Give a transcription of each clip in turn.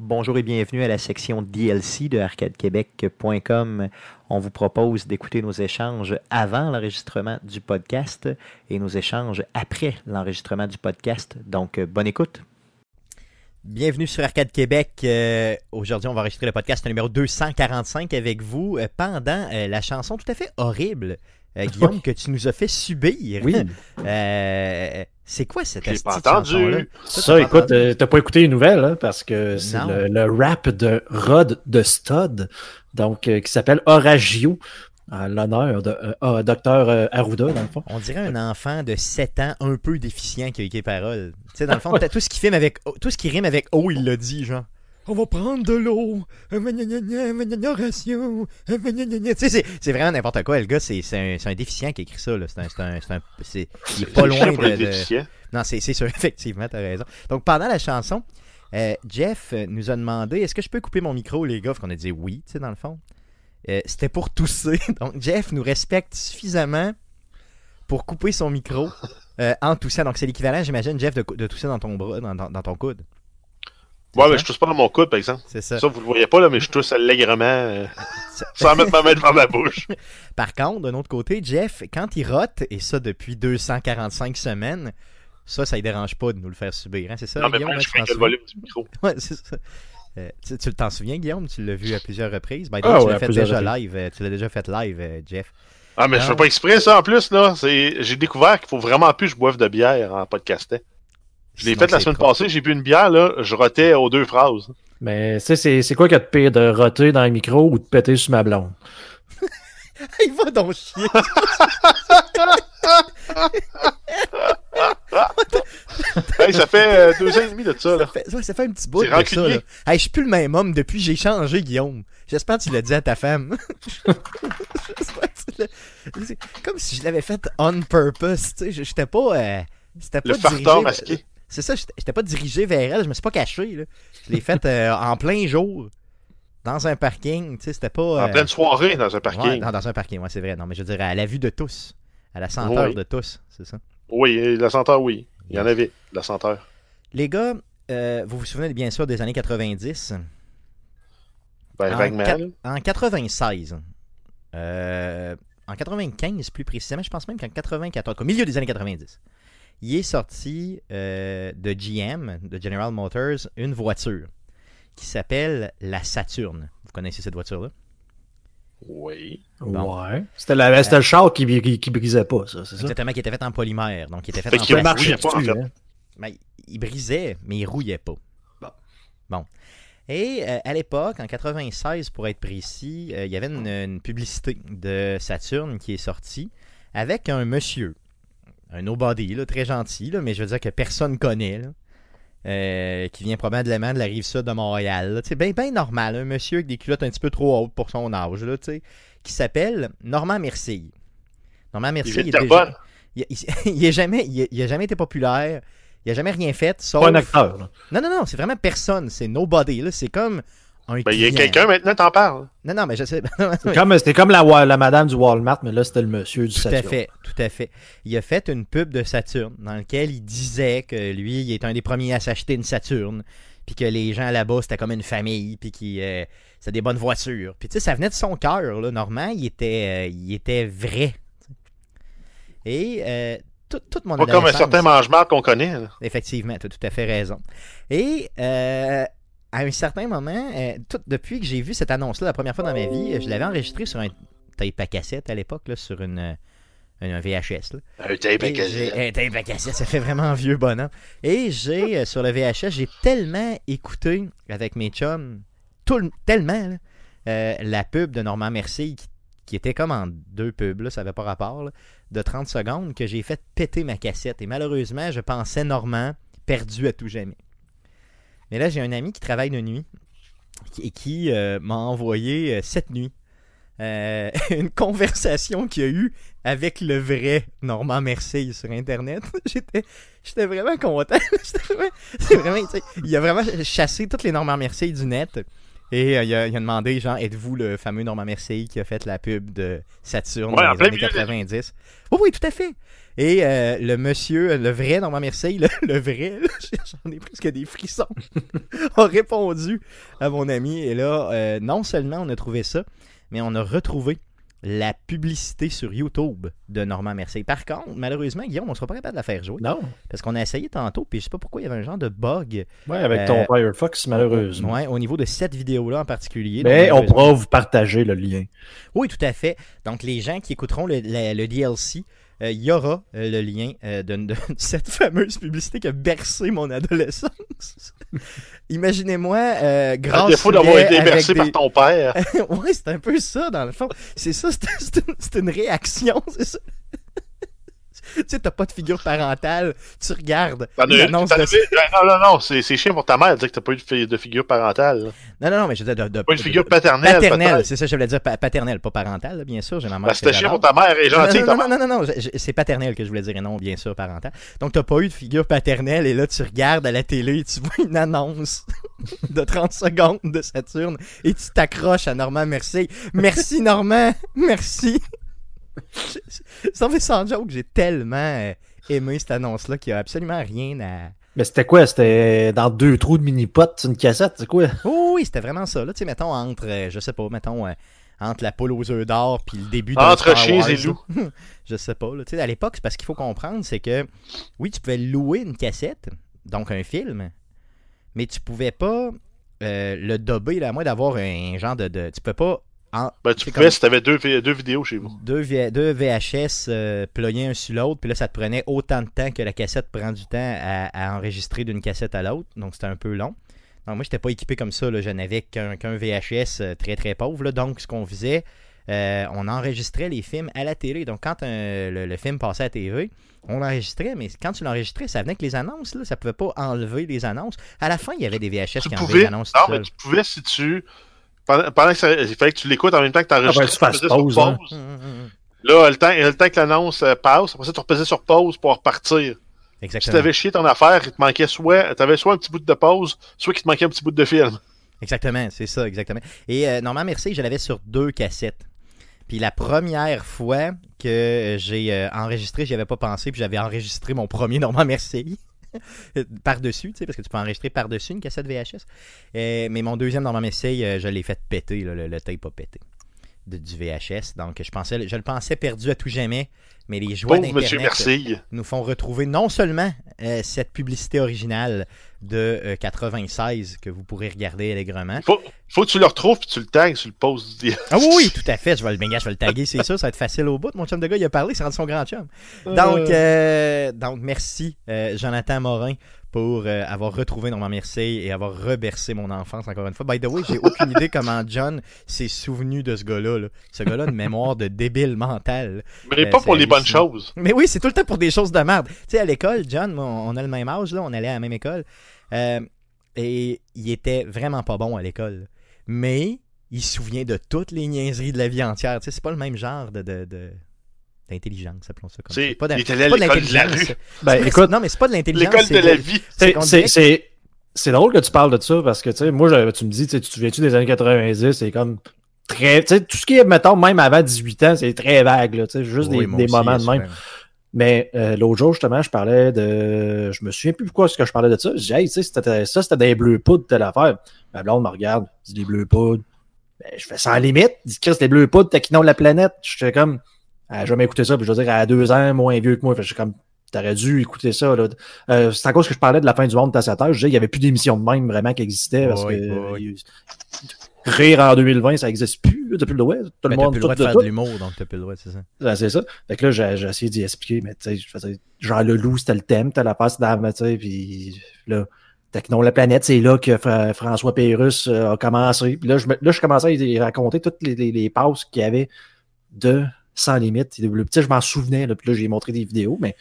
Bonjour et bienvenue à la section DLC de arcadequebec.com. On vous propose d'écouter nos échanges avant l'enregistrement du podcast et nos échanges après l'enregistrement du podcast. Donc, euh, bonne écoute. Bienvenue sur Arcade Québec. Euh, Aujourd'hui, on va enregistrer le podcast numéro 245 avec vous euh, pendant la chanson tout à fait horrible, euh, Guillaume, que tu nous as fait subir. Oui. Euh, c'est quoi cette J'ai asti pas entendu. Ça, Ça, t'as pas écoute, entendu? euh, t'as pas écouté les nouvelles, hein, parce que c'est le, le rap de Rod de Stud, donc euh, qui s'appelle Oragio, à l'honneur de euh, ah, Docteur Arruda, dans le fond. On dirait un enfant de 7 ans un peu déficient qui a écrit les paroles. Tu sais, dans le fond, t'as tout ce qui filme avec tout ce qui rime avec O, il l'a dit, genre. On va prendre de l'eau. Tu sais, c'est- vraiment n'importe quoi. Le gars, c'est c'est un, c'est un déficient qui a écrit ça. Là. C'est un, c'est un, c'est un- c'est- il est pas loin de. de-. Non, c'est c'est sûr, effectivement, t'as raison. Donc, pendant la chanson, euh, Jeff euh, nous a demandé est-ce que je peux couper mon micro, les gars? Qu'on a dit oui, tu sais, dans le fond. Euh, C'était pour tousser. Donc, Jeff nous respecte suffisamment pour couper son micro euh, en toussant. Donc, c'est l'équivalent, j'imagine, Jeff, de, de tousser dans ton bras, dans, dans- dans ton coude. Ouais, ça? mais je tousse pas dans mon coude, par exemple. C'est ça. Ça, vous le voyez pas, là, mais je tousse allègrement euh, sans mettre ma main devant ma bouche. Par contre, d'un autre côté, Jeff, quand il rote, et ça depuis 245 semaines, ça, ça ne dérange pas de nous le faire subir. hein, c'est ça, Non, mais Guillaume, moi, hein, je tu fais le souviens? volume du micro. Ouais, c'est ça. Euh, tu tu t'en souviens, Guillaume? Tu l'as vu à plusieurs reprises. Ben, Ah tu ouais, l'as fait plusieurs déjà reprises. live. euh, Tu l'as déjà fait live, euh, Jeff. Ah, mais je fais pas exprès, ça, en plus, là. C'est... J'ai découvert qu'il faut vraiment plus que je boive de bière en podcastant. Je l'ai fait la semaine propre. passée, j'ai bu une bière, là, je rotais aux deux phrases. Mais tu sais, c'est quoi qu'il y a de pire de roter dans le micro ou de péter sur ma blonde? Il va donc chier. hey, ça fait euh, deux ans et demi de ça, ça, là. fait, ça, ça fait un petit bout de ça. Là. Hey, je suis plus le même homme depuis que j'ai changé, Guillaume. J'espère que tu l'as dit à ta femme. J'espère que tu comme si je l'avais fait on purpose. Tu sais, je- j'étais pas. euh, C'était pas Le farteur dirigé- masqué. C'est ça, j'étais pas dirigé vers elle, je me suis pas caché. Là. Je l'ai fait euh, en plein jour, dans un parking. Tu sais, c'était pas. En euh, pleine soirée dans un ouais, parking. dans, dans un parking, ouais, c'est vrai. Non, mais je dire, à la vue de tous, à la senteur Oui. de tous, c'est ça. Oui, la senteur, oui. Il y en avait, la senteur. Les gars, euh, vous vous souvenez bien sûr des années 90. Ben, En vaguement. En 96. euh, en 95 plus précisément, je pense même qu'en 94, au milieu des années 90, il est sorti euh, de GM, de General Motors, une voiture qui s'appelle la Saturn. Vous connaissez cette voiture-là? Oui. Bon. Ouais. C'était la- c'était le char qui, qui, qui brisait pas, ça, c'est ça? Exactement, qui était fait en polymère. Donc, il était fait Fait en qu'il marchait pas, en dessus, fait. Ben, il brisait, mais il rouillait pas. Bon. Bon. Et euh, à l'époque, en 96 pour être précis, euh, il y avait une, une publicité de Saturn qui est sortie avec un monsieur, un nobody, là, très gentil, là, mais je veux dire que personne connaît, là, euh, qui vient probablement de la rive sud de Montréal. sais, bien ben normal, un monsieur avec des culottes un petit peu trop hautes pour son âge, là, tu sais, qui s'appelle Normand Mercier. Normand Il Mercier, de il est déjà- il, il, il est jamais, il, il a jamais été populaire. Il a jamais rien fait, sauf... Pas un acteur. là. Non, non, non, c'est vraiment personne. C'est nobody. C'est comme Ben, il y a quelqu'un maintenant, t'en parles. Non, non, mais je sais. C'est comme- C'était comme la, madame du Walmart, mais là, c'était le monsieur du Tout à Saturn. fait, tout à fait. Il a fait une pub de Saturne dans laquelle il disait que lui, il est un des premiers à s'acheter une Saturne, puis que les gens là-bas, c'était comme une famille, puis qu'il euh, c'était des bonnes voitures. Puis tu sais, ça venait de son cœur, là. Normand, il était, euh, il était vrai. Et euh, tout, toute mon Pas comme un certain mange-marde qu'on connaît. là. Effectivement, tu as tout à fait raison. Et euh, à un certain moment, euh, tout- depuis que j'ai vu cette annonce-là la première fois dans ma vie, je l'avais enregistré sur un tape à cassette à l'époque, sur une, euh, un VHS. là. Un tape à cassette. Un tape à cassette, ça fait vraiment vieux bonhomme. Et j'ai, euh, sur le VHS, j'ai tellement écouté avec mes chums, tout tellement, là, euh, la pub de Normand Mercier qui, qui était comme en deux pubs, là, ça n'avait pas rapport, là, de 30 secondes, que j'ai fait péter ma cassette. Et malheureusement, je pensais Normand perdu à tout jamais. Mais là, j'ai un ami qui travaille de nuit et qui euh, m'a envoyé euh, cette nuit euh, une conversation qu'il a eu avec le vrai Normand Mercier sur Internet. J'étais, vraiment content. Vraiment- vraiment, il a vraiment chassé toutes les Normand Mercier du net. Et euh, il, a, il a demandé, genre, êtes-vous le fameux Normand Mercier qui a fait la pub de Saturne Ouais, dans les années milieu de la 90? Oui, oui, tout à fait. Et euh, le monsieur, le vrai Normand Mercier, le, le vrai, j'en ai presque des frissons, a répondu à mon ami. Et là, euh, non seulement on a trouvé ça, mais on a retrouvé la publicité sur YouTube de Normand Mercier. Par contre, malheureusement, Guillaume, on ne sera pas capable de la faire jouer. Non. Parce qu'on a essayé tantôt, puis je sais pas pourquoi il y avait un genre de bug Ouais, avec Euh, ton Firefox, malheureusement. ouais, au niveau de cette vidéo-là en particulier. Mais Donc, on pourra vous partager le lien. Oui, tout à fait. Donc, les gens qui écouteront le, DLC, euh, il y aura euh, le lien euh, de, de cette fameuse publicité qui a bercé mon adolescence. Imaginez-moi, euh, À grâce défaut d'avoir été bercé des... par ton père. ouais, c'est un peu ça, dans le fond. C'est ça, c'est une, une réaction, c'est ça. tu sais, t'as pas de figure parentale, tu regardes une- de... avais- Non, non, non, c'est c'est chiant pour ta mère de dire que t'as pas eu de, fi- de figure parentale. là. Non, non, non, mais je veux dire de... de- Pas une de- figure paternelle. paternelle, c'est ça, je voulais dire, pa- paternelle, pas parentale, là, bien sûr, j'ai ma mère Ben, C'était chiant pour ta mère, est gentille. non, non, non, non, non, c'est paternel que je voulais dire et non, bien sûr, parental. Donc, t'as pas eu de figure paternelle et là, tu regardes à la télé et tu vois une annonce de 30 secondes de Saturne et tu t'accroches à Normand Mercier. Merci, Normand! Merci! Ça fait sans joke, j'ai tellement euh, aimé cette annonce-là qu'il y a absolument rien à. Mais c'était quoi? C'était dans deux trous de mini-pot, une cassette, c'est quoi? Oh oui, c'était vraiment ça. Là, tu sais, mettons, entre, euh, je sais pas, mettons, euh, entre la poule aux œufs d'or puis le début de Entre chiens et là. loups. je sais pas. Là. Tu sais, À l'époque, c'est parce qu'il faut comprendre, c'est que oui, tu pouvais louer une cassette, donc un film, mais tu pouvais pas euh, le dober, là, à moins d'avoir un genre de, de- Tu peux pas. En, Ben, tu pouvais comme si t'avais deux, vi- deux vidéos chez vous. deux, deux VHS euh, ployés un sur l'autre, puis là, ça te prenait autant de temps que la cassette prend du temps à, à enregistrer d'une cassette à l'autre, donc c'était un peu long. Donc moi, j'étais pas équipé comme ça, là. je n'avais qu'un VHS euh, très très pauvre, là. donc ce qu'on faisait, euh, on enregistrait les films à la télé. Donc quand un- le, le film passait à la TV, on l'enregistrait, mais quand tu l'enregistrais, ça venait avec les annonces, là. ça pouvait pas enlever les annonces. À la fin, il y avait des VHS Tu qui enlevaient les annonces Non, mais tu pouvais si tu. Pendant, pendant que ça, il fallait que tu l'écoutes en même temps que Ah, ben, tu faisais sur pause, hein. pause. Là, le temps, le temps que l'annonce euh, passe, après ça, tu repassais sur pause pour repartir. Si Exactement. t'avais chié ton affaire, il te manquait soit, t'avais soit un petit bout de pause, soit qu'il te manquait un petit bout de film. Exactement, c'est ça, exactement. Et euh, Normand Mercier, je l'avais sur deux cassettes. Puis la première fois que j'ai euh, enregistré, j'y avais pas pensé, puis j'avais enregistré mon premier Normand Mercier. par-dessus, tu sais, parce que tu peux enregistrer par-dessus une cassette VHS. Euh, mais mon deuxième Normand Mercier, euh, je l'ai fait péter, le, le tape a pété du VHS. Donc je pensais, je le pensais perdu à tout jamais, mais les joies d'Internet Merci. nous font retrouver non seulement euh, cette publicité originale de euh, 96 que vous pourrez regarder allègrement, Faut, faut que tu le retrouves puis tu le tags sur le post. du- ah oui, oui, tout à fait. Je vais le, ben, je vais le taguer, c'est ça. Ça va être facile au bout. Mon chum de gars, il a parlé, c'est rendu son grand chum. Donc, euh, donc merci, euh, Jonathan Morin, pour euh, avoir retrouvé Normand Mercier et avoir rebercé mon enfance encore une fois. By the way, j'ai aucune idée comment John s'est souvenu de ce gars-là. là. Ce gars-là a une mémoire de débile mental. Mais Euh, pas pour les bonnes choses. Mais oui, c'est tout le temps pour des choses de merde. Tu sais, à l'école, John, moi, on a le même âge, là, on allait à la même école. Euh, et il était vraiment pas bon à l'école. Mais il se souvient de toutes les niaiseries de la vie entière. Tu sais, c'est pas le même genre de. de, de- d'intelligence, appelons ça comme ça. C'est- Pas d'in- il est allé à pas de l'école de la l'intelligence. rue. Ben, écoute, c'est- non, mais c'est pas de l'intelligence. L'école c'est de la vie. c'est- c'est dirait- c'est- c'est drôle que tu parles de ça parce que, tu sais, moi, je- tu me dis, tu sais, tu te souviens-tu des années 90, c'est comme très. Tu sais, tout ce qui est, mettons, même avant 18 ans, c'est très vague, là, tu sais, juste Oui, des, moi des aussi, moments de même. Mais euh, l'autre jour, justement, je parlais de. Je me souviens plus pourquoi est-ce que je parlais de ça. Je dis, hey, tu sais, c'était- ça, c'était des bleus poudres, telle affaire. Ma blonde me regarde, dit des bleus poudres. Ben, je fais sans limite. Dit, Chris, les bleus poudres, taquinons la planète? J'étais comme. Elle a jamais écouté ça, puis je veux dire, elle a deux ans moins vieux que moi. Fait que j'étais comme. T'aurais dû écouter ça. Là. Euh, c'est à cause que je parlais de la fin du monde à cette heure. Je disais qu'il n'y avait plus d'émissions de même vraiment qui existaient. Parce Oui, que oui, euh, il- rire en 2020, ça n'existe plus. T'as plus le droit. Tout le Mais t'as monde. plus le droit de faire tout- de l'humour, donc t'as plus le droit, c'est ça. Ouais, c'est ça. Fait que là, j'ai, j'ai essayé d'y expliquer, mais tu sais, je faisais, genre le loup, c'était le thème, t'as la passe d'âme, tu sais, puis là, Technon la planète, c'est là que Fra- François Pérusse euh, a commencé. Puis là, je, là, je commençais à y raconter toutes les, les, les passes qu'il y avait de Sans Limite. Le petit, je m'en souvenais, là, puis là, j'ai montré des vidéos, mais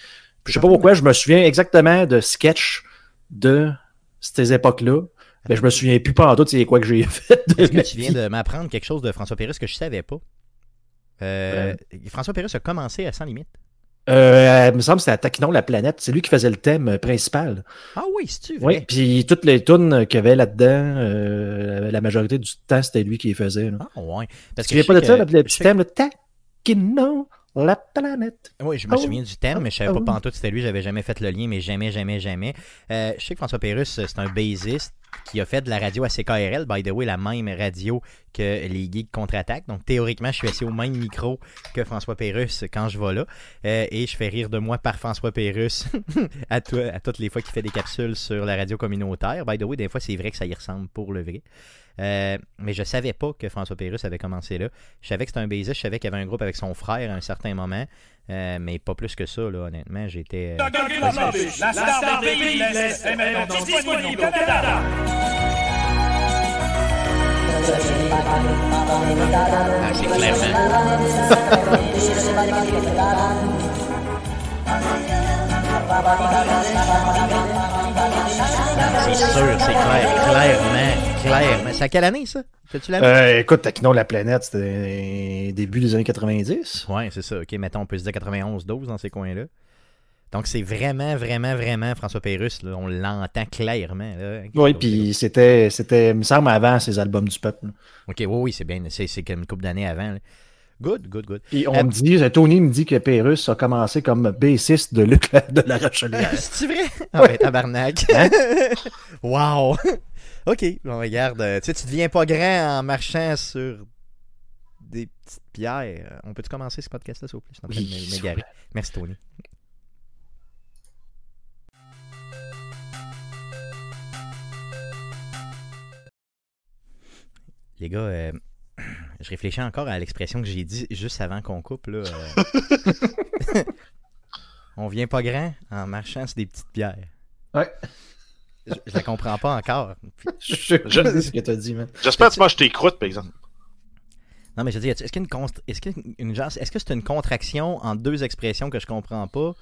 je sais pas pourquoi, je me souviens exactement de sketch de ces époques-là. Mais je me souviens plus pas en tout, c'est quoi que j'ai fait. Est-ce que tu viens vie. de m'apprendre quelque chose de François Pérusse que je savais pas? Euh, François Pérusse a commencé à Sans Limite. Euh, il me semble que c'était Taquinon la planète. C'est lui qui faisait le thème euh, principal. Ah oui, c'est-tu Oui, puis toutes les tunes qu'il y avait là-dedans, euh, la majorité du temps, c'était lui qui les faisait. Là. Ah ouais. Parce tu ne je pas de ça, que- le petit thème, le Taquinon la planète. Oui, je me Oh. souviens du thème, mais je savais Oh. pas pantoute c'était lui, j'avais jamais fait le lien, mais jamais, jamais, jamais. Euh, je sais que François Pérusse, c'est un bassiste qui a fait de la radio à CKRL, by the way, la même radio que les Geeks contre-attaque. Donc théoriquement, je suis assis au même micro que François Pérusse quand je vais là. Euh, et je fais rire de moi par François Pérusse à, à toutes les fois qu'il fait des capsules sur la radio communautaire. By the way, des fois, c'est vrai que ça y ressemble pour le vrai. Euh, mais je savais pas que François Pérusse avait commencé là. Je savais que c'était un bassiste, je savais qu'il y avait un groupe avec son frère à un certain moment, euh, mais pas plus que ça, là, honnêtement. J'étais. euh. Ah, c'est clairement. C'est sûr, c'est clair, clairement, clairement. C'est à quelle année ça? L'année Euh, écoute, Taquinon la planète, c'était début des années 90. Ouais, c'est ça. Ok, mettons, on peut se dire 91-12 dans ces coins-là. Donc c'est vraiment, vraiment, vraiment François Pérusse. On l'entend clairement. Là. Oui, puis c'était, c'était, il me semble, avant ces albums du peuple. Ok, oui, oui, c'est bien. C'est comme une couple d'années avant. là. Good, good, good. Puis on Euh, me dit, Tony me dit que Pérus a commencé comme bassiste de Luc de la Rochelière. C'est vrai? Ah ben, tabarnak. Hein? wow! OK, on regarde. euh, Tu sais, tu deviens pas grand en marchant sur des petites pierres. On peut-tu commencer ce podcast-là, s'il vous plaît? Je suis en train de Oui, m'é- s'il vous m'égarer. Merci, Tony. Les gars, euh, je réfléchis encore à l'expression que j'ai dit juste avant qu'on coupe. Là, euh. On vient pas grand en marchant sur des petites pierres. Ouais. Je, je la comprends pas encore. Je, sais ce que t'as dit, man. J'espère que tu manges tes croûtes, par exemple. Non, mais je veux dire, est-ce qu'il y a une const- est-ce qu'il y a une genre- est-ce que c'est une contraction en deux expressions que je comprends pas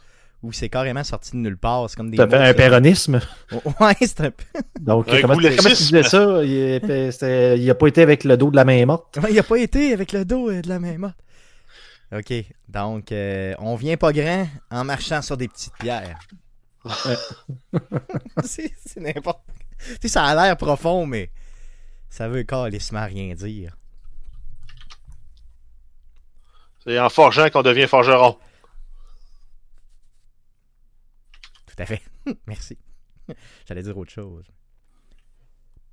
ou c'est carrément sorti de nulle part? C'est comme des T'as fait un ça. péronisme? Ouais, c'est un peu. Donc, Un comment, tu disais ça? Il, est- c'était- il a pas été avec le dos de la main morte. Ouais, il a pas été avec le dos euh, de la même morte. OK. Donc, euh, on vient pas grand en marchant sur des petites pierres. c'est c'est n'importe Tu sais, ça a l'air profond, mais ça veut carrément rien dire. C'est en forgeant qu'on devient forgeron. Tout à fait. Merci. J'allais dire autre chose.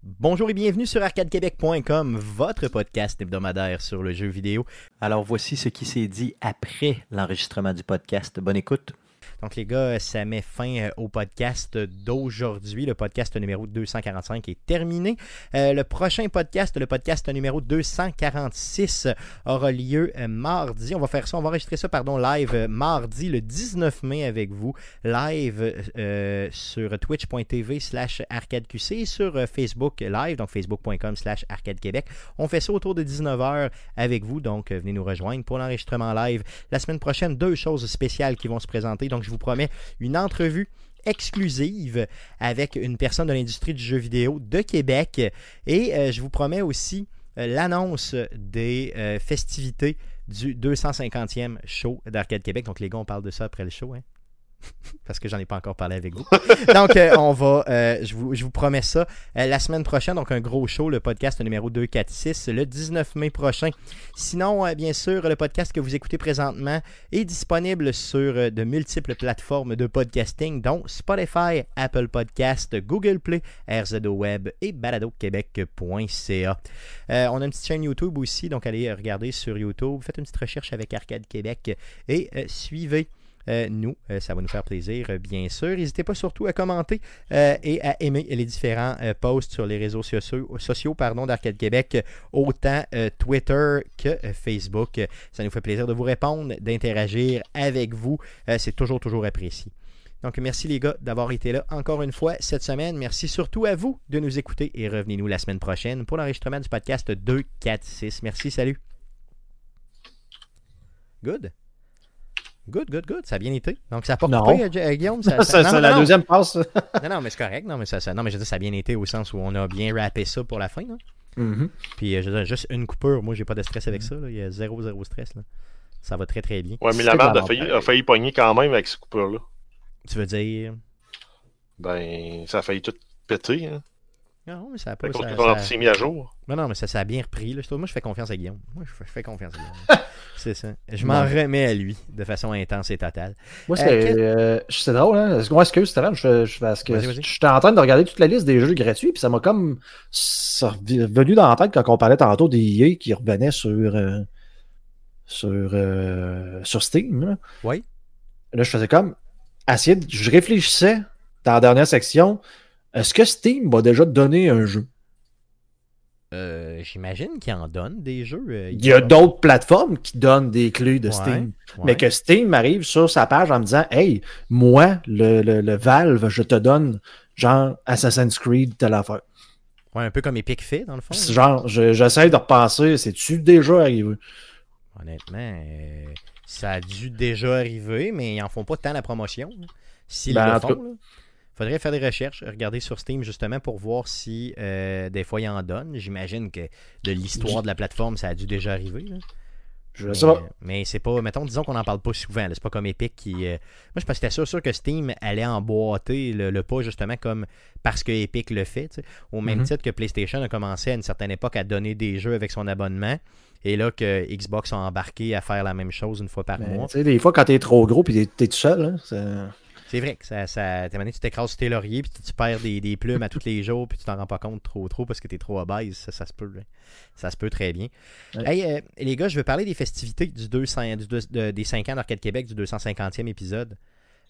Bonjour et bienvenue sur arcadequebec.com, votre podcast hebdomadaire sur le jeu vidéo. Alors voici ce qui s'est dit après l'enregistrement du podcast. Bonne écoute. Donc les gars, ça met fin euh, au podcast d'aujourd'hui. Le podcast numéro 245 est terminé. Euh, le prochain podcast, le podcast numéro 246, aura lieu euh, mardi. On va faire ça, on va enregistrer ça, pardon, live mardi le 19 mai avec vous, live sur twitch.tv slash arcadeqc et sur Facebook live, donc facebook.com slash arcadequebec. On fait ça autour de 19h avec vous, donc venez nous rejoindre pour l'enregistrement live. La semaine prochaine, deux choses spéciales qui vont se présenter. Donc, vous promets une entrevue exclusive avec une personne de l'industrie du jeu vidéo de Québec. Et euh, je vous promets aussi euh, l'annonce des euh, festivités du 250e show d'Arcade Québec. Donc, les gars, on parle de ça après le show. Hein? Parce que j'en ai pas encore parlé avec vous. Donc, euh, on va, euh, je, vous, promets ça euh, la semaine prochaine. Donc, un gros show, le podcast numéro 246, le 19 mai prochain. Sinon, bien sûr, le podcast que vous écoutez présentement est disponible sur de multiples plateformes de podcasting, dont Spotify, Apple Podcast, Google Play, RZO Web et baladoquebec.ca. On a une petite chaîne YouTube aussi, donc allez regarder sur YouTube. Faites une petite recherche avec Arcade Québec et suivez. Euh, nous, euh, ça va nous faire plaisir, euh, bien sûr. N'hésitez pas surtout à commenter et à aimer les différents posts sur les réseaux sociaux, sociaux d'Arcade Québec, autant Twitter que Facebook. Ça nous fait plaisir de vous répondre, d'interagir avec vous. C'est toujours, toujours apprécié. Donc, merci les gars d'avoir été là encore une fois cette semaine. Merci surtout à vous de nous écouter et revenez-nous la semaine prochaine pour l'enregistrement du podcast 246. Merci, salut. Good. Good, good, good. Ça a bien été. Donc, ça n'a pas Non. coupé, euh, euh, Guillaume? Ça, Ça, ça- non, c'est non, la non. deuxième passe. Non, non, mais c'est correct. Non, mais ça, ça- non, mais je dire, ça a bien été au sens où on a bien rappé ça pour la fin. là. Mhm. Puis, euh, je dire, juste une coupure. Moi, j'ai pas de stress avec ça. là. Il y a zéro, zéro stress. Là. Ça va très très bien. Ouais, mais C'est la de merde a failli, a failli pogner quand même avec ces coupures-là. Tu veux dire? Ben, ça a failli tout péter. Hein. Non, mais ça a pas. Ça, ça- mis à jour. Non, non, mais ça, ça a bien repris. Là. Moi, je fais confiance à Guillaume. Moi, je fais, confiance à Guillaume. c'est ça. Je m'en Ouais. remets à lui de façon intense et totale. Moi, Euh, c'est quel- euh, c'est drôle, hein? Est-ce- Moi, excuse, Stéphane, je, je, parce que j'étais en train de regarder toute la liste des jeux gratuits, puis ça m'a comme ça revenu dans la tête quand on parlait tantôt des EA qui revenaient sur, euh, sur, euh, sur Steam. Là. Oui. Là, je faisais comme. essayer de- je réfléchissais dans la dernière section. Est-ce que Steam m'a déjà donné un jeu? Euh, J'imagine qu'il en donne des jeux. euh, Il y a d'autres plateformes qui donnent des clés de Ouais, Steam. ouais. Mais que Steam arrive sur sa page en me disant Hey, moi, le, le, le Valve, je te donne genre Assassin's Creed, telle affaire. Ouais, un peu comme Epic fait, dans le fond. Genre, je- j'essaie de repenser, c'est-tu déjà arrivé? Honnêtement, euh, ça a dû déjà arriver, mais ils en font pas tant la promotion. là. S'ils Ben, le font. Faudrait faire des recherches, regarder sur Steam justement pour voir si euh, des fois ils en donnent. J'imagine que de l'histoire de la plateforme, ça a dû déjà arriver. là. Je Mais, sais pas. mais c'est pas, mettons, disons qu'on n'en parle pas souvent. C'est pas comme Epic qui. euh, Moi, je pense que sûr, sûr que Steam allait emboîter le, le pas justement comme parce que Epic le fait. Au même Mhm. titre que PlayStation a commencé à une certaine époque à donner des jeux avec son abonnement. Et là que Xbox a embarqué à faire la même chose une fois par Mais, mois. tu sais, des fois, quand t'es trop gros puis t'es, t'es tout seul, hein, c'est- vrai que ça, ça donné, tu t'écrases sur tes lauriers puis tu, tu perds des, des plumes à tous les jours puis tu t'en rends pas compte trop trop parce que t'es trop obèse. Ça, ça se peut. hein. Ça se peut très bien. Ouais. Hey, euh, les gars, je veux parler des festivités du 200, du deux- de- des 5 ans d'Arcade Québec du 250e épisode.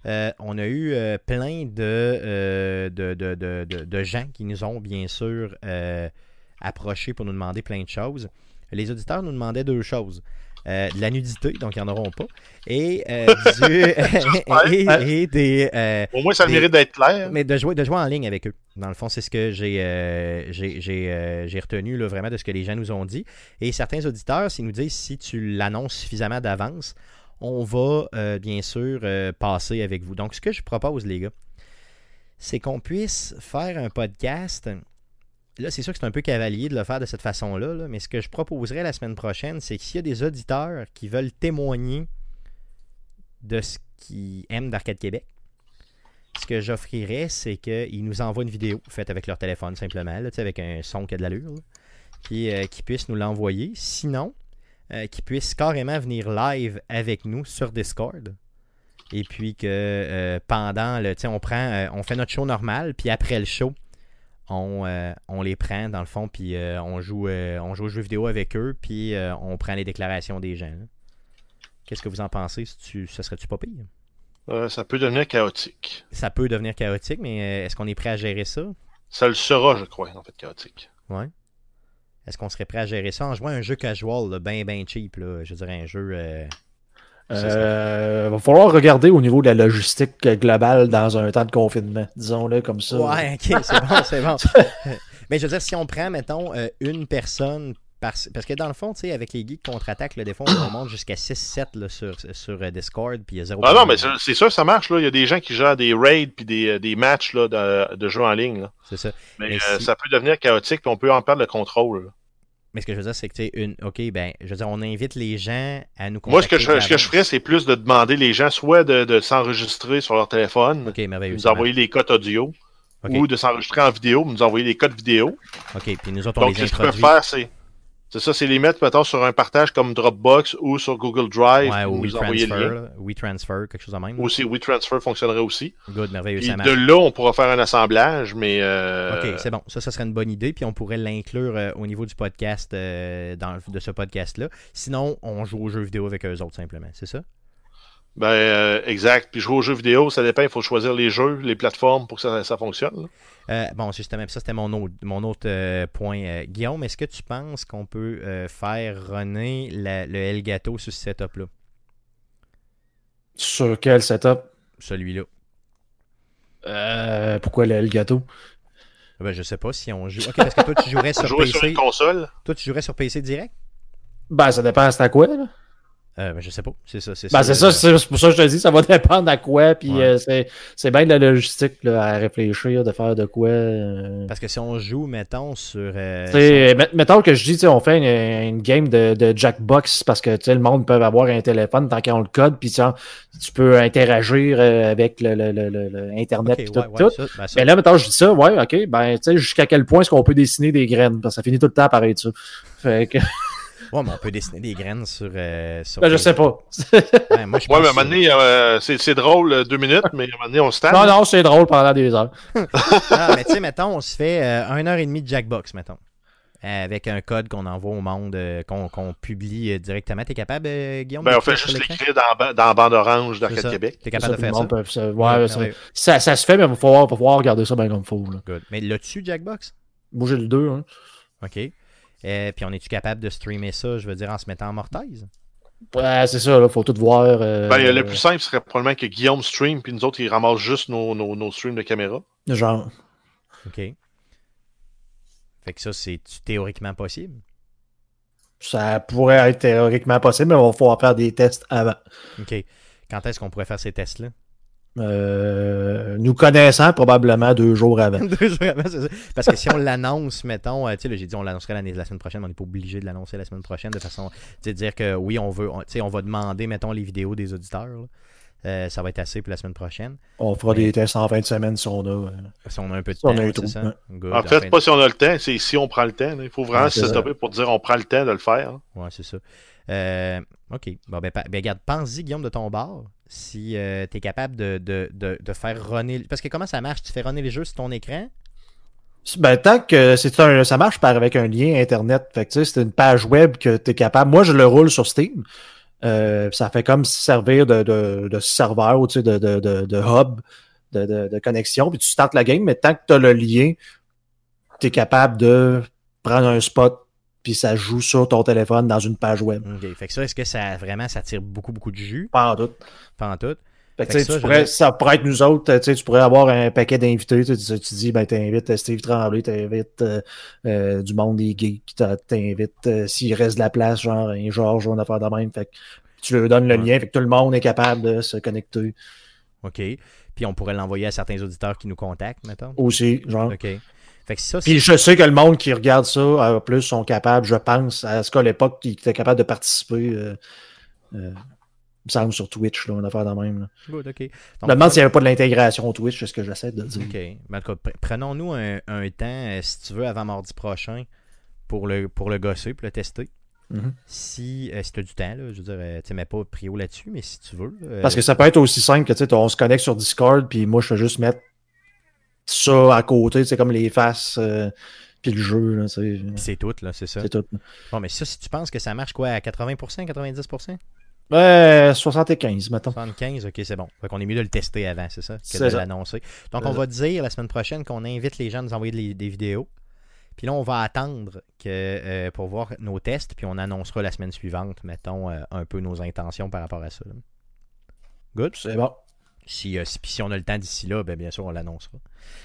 Euh, on a eu euh, plein de, de, de, de- gens qui nous ont bien sûr approchés pour nous demander plein de choses. Les auditeurs nous demandaient deux choses. Euh, de la nudité, donc ils n'en auront pas, et, euh, du, et, et des, euh, Au moins, ça Des- mérite d'être clair. mais de jouer, de jouer en ligne avec eux. Dans le fond, c'est ce que j'ai retenu là, vraiment de ce que les gens nous ont dit. Et certains auditeurs, s'ils nous disent si tu l'annonces suffisamment d'avance, on va bien sûr passer avec vous. Donc, ce que je propose, les gars, c'est qu'on puisse faire un podcast. Là, c'est sûr que c'est un peu cavalier de le faire de cette façon-là, là, mais ce que je proposerais la semaine prochaine, c'est que s'il y a des auditeurs qui veulent témoigner de ce qu'ils aiment d'Arcade Québec, ce que j'offrirais, c'est qu'ils nous envoient une vidéo faite avec leur téléphone simplement, avec un son qui a de l'allure, puis euh, qu'ils puissent nous l'envoyer. Sinon, euh, qu'ils puissent carrément venir live avec nous sur Discord. Et puis que euh, pendant le. On prend. euh, on fait notre show normal, puis après le show, on, euh, on les prend dans le fond, puis euh, on, joue, euh, on joue aux jeux vidéo avec eux, puis on prend les déclarations des gens. Qu'est-ce que vous en pensez? Si tu, ça serait-tu pas pire? Ça peut devenir chaotique. Ça peut devenir chaotique, mais est-ce qu'on est prêt à gérer ça? Ça le sera, je crois, en fait, chaotique. Ouais. Est-ce qu'on serait prêt à gérer ça en jouant un jeu casual, là, ben ben cheap, là, je dirais un jeu. Euh, va falloir regarder au niveau de la logistique globale dans un temps de confinement, disons-le comme ça. Ouais, ok, c'est bon, c'est bon. Mais je veux dire, si on prend, mettons, euh, une personne, parce, parce que dans le fond, tu sais, avec les geeks contre-attaque, là, des fois, on monte jusqu'à 6-7 là, sur, sur euh, Discord, puis il y a zéro. Ah non, mais c'est sûr, ça marche. là. Il y a des gens qui gèrent des raids puis des, euh, des matchs là, de, de jeux en ligne. là. C'est ça. Mais, Mais euh, si- ça peut devenir chaotique puis on peut en perdre le contrôle. là. Mais ce que je veux dire, c'est que, tu une. Ok, ben, je veux dire, on invite les gens à nous Moi, ce que, contacter je, ce que je ferais, c'est plus de demander les gens soit de, de s'enregistrer sur leur téléphone, Ok, merveilleux. nous envoyer les codes audio, ou de s'enregistrer en vidéo, nous envoyer les codes vidéo. ok, puis nous autres, on Donc, les ce qu'ils peuvent introduit. faire, c'est. C'est ça, c'est les mettre, mettons, sur un partage comme Dropbox ou sur Google Drive, Ouais, ou WeTransfer, WeTransfer, quelque chose de même. Ou aussi WeTransfer fonctionnerait aussi. Good, merveilleux, Puis ça de là, on pourra faire un assemblage, mais. euh, Ok, c'est bon. Ça, ça serait une bonne idée. Puis on pourrait l'inclure euh, au niveau du podcast, euh, dans, de ce podcast-là. Sinon, on joue aux jeux vidéo avec eux autres, simplement. C'est ça? Ben, euh, exact. Puis jouer aux jeux vidéo, ça dépend, il faut choisir les jeux, les plateformes pour que ça, ça fonctionne. Euh, bon, justement, ça, c'était mon autre, mon autre euh, point. Euh, Guillaume, est-ce que tu penses qu'on peut euh, faire runner la- le Elgato sur ce setup-là? Sur quel setup? Celui-là. Euh, pourquoi le, le gâteau? Ben, je sais pas si on joue. Ok, parce que toi, tu jouerais sur Jouer sur PC. une console. Toi, tu jouerais sur PC direct? Ben, ça dépend c'est à quoi, là. Euh, ben, je sais pas. C'est ça. C'est Ben, c'est ça, c'est pour ça que je te dis, ça va dépendre à quoi, puis Ouais. euh, c'est c'est bien de la logistique là, à réfléchir, de faire de quoi. euh. Parce que si on joue, mettons, sur. euh, met- mettons que je dis, on fait une, une game de, de Jackbox parce que le monde peut avoir un téléphone tant qu'ils ont le code, puis tu peux interagir euh, avec le, le, le, le- le Internet tout. ouais, ouais, tout. ça, ben, ça, Mais là, mettons, je dis ça, ouais, ok, ben, tu sais, jusqu'à quel point est-ce qu'on peut dessiner des graines? Parce que ça finit tout le temps par être ça. Fait que, ouais, mais on peut dessiner des graines sur. euh, sur ben, je sais pas. Ouais, moi, je Ouais, pense mais à un moment donné, euh, c'est c'est drôle euh, deux minutes, mais à un moment donné, on se tape. non, non, c'est drôle pendant des heures. Ah, mais tu sais, mettons, on se fait euh, une heure et demie de Jackbox, mettons. Euh, avec un code qu'on envoie au monde, euh, qu'on qu'on publie directement. T'es capable, euh, Guillaume? Ben, on fait juste l'écrire dans, dans la bande orange d'Arcade. Québec. T'es Ça, capable de faire ça? ça, ouais, Ouais, ça, merveilleux. ça, ça se fait, mais il va falloir, va falloir regarder ça bien comme faut. Là. Good. Mais l'as-tu, Jackbox? Moi, j'ai le 2. Hein. OK. Euh, puis on est-tu capable de streamer ça, je veux dire, en se mettant en mortaise? Ouais, c'est ça, là, faut tout voir. euh, Ben, le plus simple serait probablement que Guillaume stream, puis nous autres, ils ramassent juste nos, nos, nos streams de caméra. Genre, OK. Fait que ça, c'est théoriquement possible? ça pourrait être théoriquement possible, mais il va falloir faire des tests avant. OK. Quand est-ce qu'on pourrait faire ces tests-là? Euh, nous connaissant probablement deux jours avant. Deux jours avant, c'est ça. Parce que si on l'annonce, mettons, euh, tu sais, là, j'ai dit on l'annoncerait l'année- la semaine prochaine, mais on n'est pas obligé de l'annoncer la semaine prochaine de façon, tu sais, dire que oui, on veut, on, tu sais, on va demander, mettons, les vidéos des auditeurs. là. Euh, ça va être assez pour la semaine prochaine. On fera des tests en fin de semaine si on a. euh, Si on a un peu de Si on temps, a ça? Good. En fait, Enfin, pas si on a le temps, c'est si on prend le temps. là. Il faut vraiment se setuper pour dire on prend le temps de le faire. Ouais, c'est ça. Euh, OK. Bon, ben, ben, regarde, pense-y, Guillaume, de ton bord, si tu es capable de, de, de, faire runner. Parce que comment ça marche? Tu fais runner les jeux sur ton écran? Ben, tant que c'est ça marche par avec un lien Internet. Fait que, c'est une page web que tu es capable. Moi, je le roule sur Steam. Euh, ça fait comme servir de, serveur ou de, de, de, hub de connexion. Puis tu startes la game, mais tant que tu as le lien, tu es capable de prendre un spot puis ça joue sur ton téléphone dans une page web. OK. Fait que ça, est-ce que ça vraiment ça tire beaucoup, beaucoup de jus? Pas en doute. Pas en tout. Fait que, Fait ça, tu pourrais- ça pourrait être nous autres, tu sais, tu pourrais avoir un paquet d'invités, tu, tu dis, ben, t'invites Steve Tremblay, t'invites euh, euh, du monde des geeks, t'invites, euh, s'il reste de la place, genre un Georges ou une affaire de même, fait que tu leur donnes le lien, fait que tout le monde est capable de se connecter OK. Puis on pourrait l'envoyer à certains auditeurs qui nous contactent, mettons? aussi, genre. OK. Fait que ça, c'est. Puis je sais que le monde qui regarde ça, en plus, sont capables, je pense, à ce qu'à l'époque, qui était capable de participer, euh, euh, il me semble sur Twitch, là, une affaire de même. Là. Good, OK. Je me demande s'il n'y avait pas de l'intégration Twitch, c'est ce que j'essaie de dire. OK. Prenons-nous un, un temps, euh, si tu veux, avant mardi prochain, pour le, pour le gosser, pour le tester. Mhm. Si, euh, si tu as du temps, là, je veux dire, euh, tu mets pas prio là-dessus, mais si tu veux. euh, Parce que ça peut être aussi simple que tu sais, on se connecte sur Discord, puis moi, je fais juste mettre ça à côté, c'est comme les faces, euh, puis le jeu, c'est tout, là, c'est ça. c'est tout. Bon, mais ça, si tu penses que ça marche quoi, à 80%, 90%? Ouais, 75, mettons. 75, ok, c'est bon. Fait qu'on est mieux de le tester avant, c'est ça, que C'est de ça. l'annoncer. Donc, on ça. va dire la semaine prochaine qu'on invite les gens à nous envoyer des, des vidéos. Puis là, on va attendre que, euh, pour voir nos tests, puis on annoncera la semaine suivante, mettons, euh, un peu nos intentions par rapport à ça. là. Good? C'est bon. Si, euh, si, puis si on a le temps d'ici là, ben, bien sûr, on l'annoncera.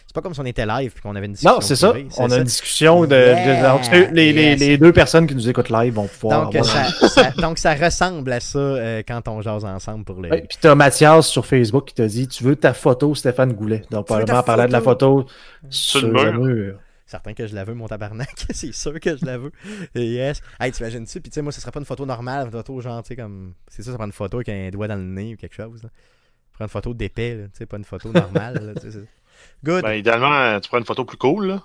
C'est pas comme si on était live puis qu'on avait une discussion. Non, c'est ça. On a une discussion de. donc, les, les- Yes. les deux personnes qui nous écoutent live vont pouvoir. Donc, avoir- ça, ça- donc, ça ressemble à ça euh, quand on jase ensemble pour le. Ouais, puis t'as Mathias sur Facebook qui t'a dit Tu veux ta photo, Stéphane Goulet. Donc, probablement parler de la photo? Sur sur, le mur. mur. Certain que je la veux, mon tabarnak. c'est sûr que je la veux. Et yes. Hey, t'imagines-tu? Puis, tu sais, moi, ce sera pas une photo normale, une photo genre, tu sais, comme. C'est ça, ça prend une photo avec un doigt dans le nez ou quelque chose. Là. Prends une photo d'épais, là, tu sais, pas une photo normale. là, tu sais, c'est- Good. Ben, idéalement, tu prends une photo plus cool. Là.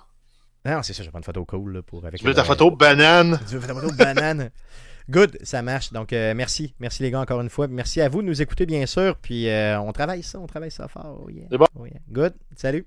non, c'est ça, je prendre une photo cool, là, pour. Avec Tu veux ta photo banane? Tu veux ta photo banane? Good, ça marche. Donc, euh, merci. Merci, les gars, encore une fois. Merci à vous de nous écouter, bien sûr. Puis, euh, on travaille ça, on travaille ça fort. Oh yeah. C'est bon. Oh yeah. Good. Salut.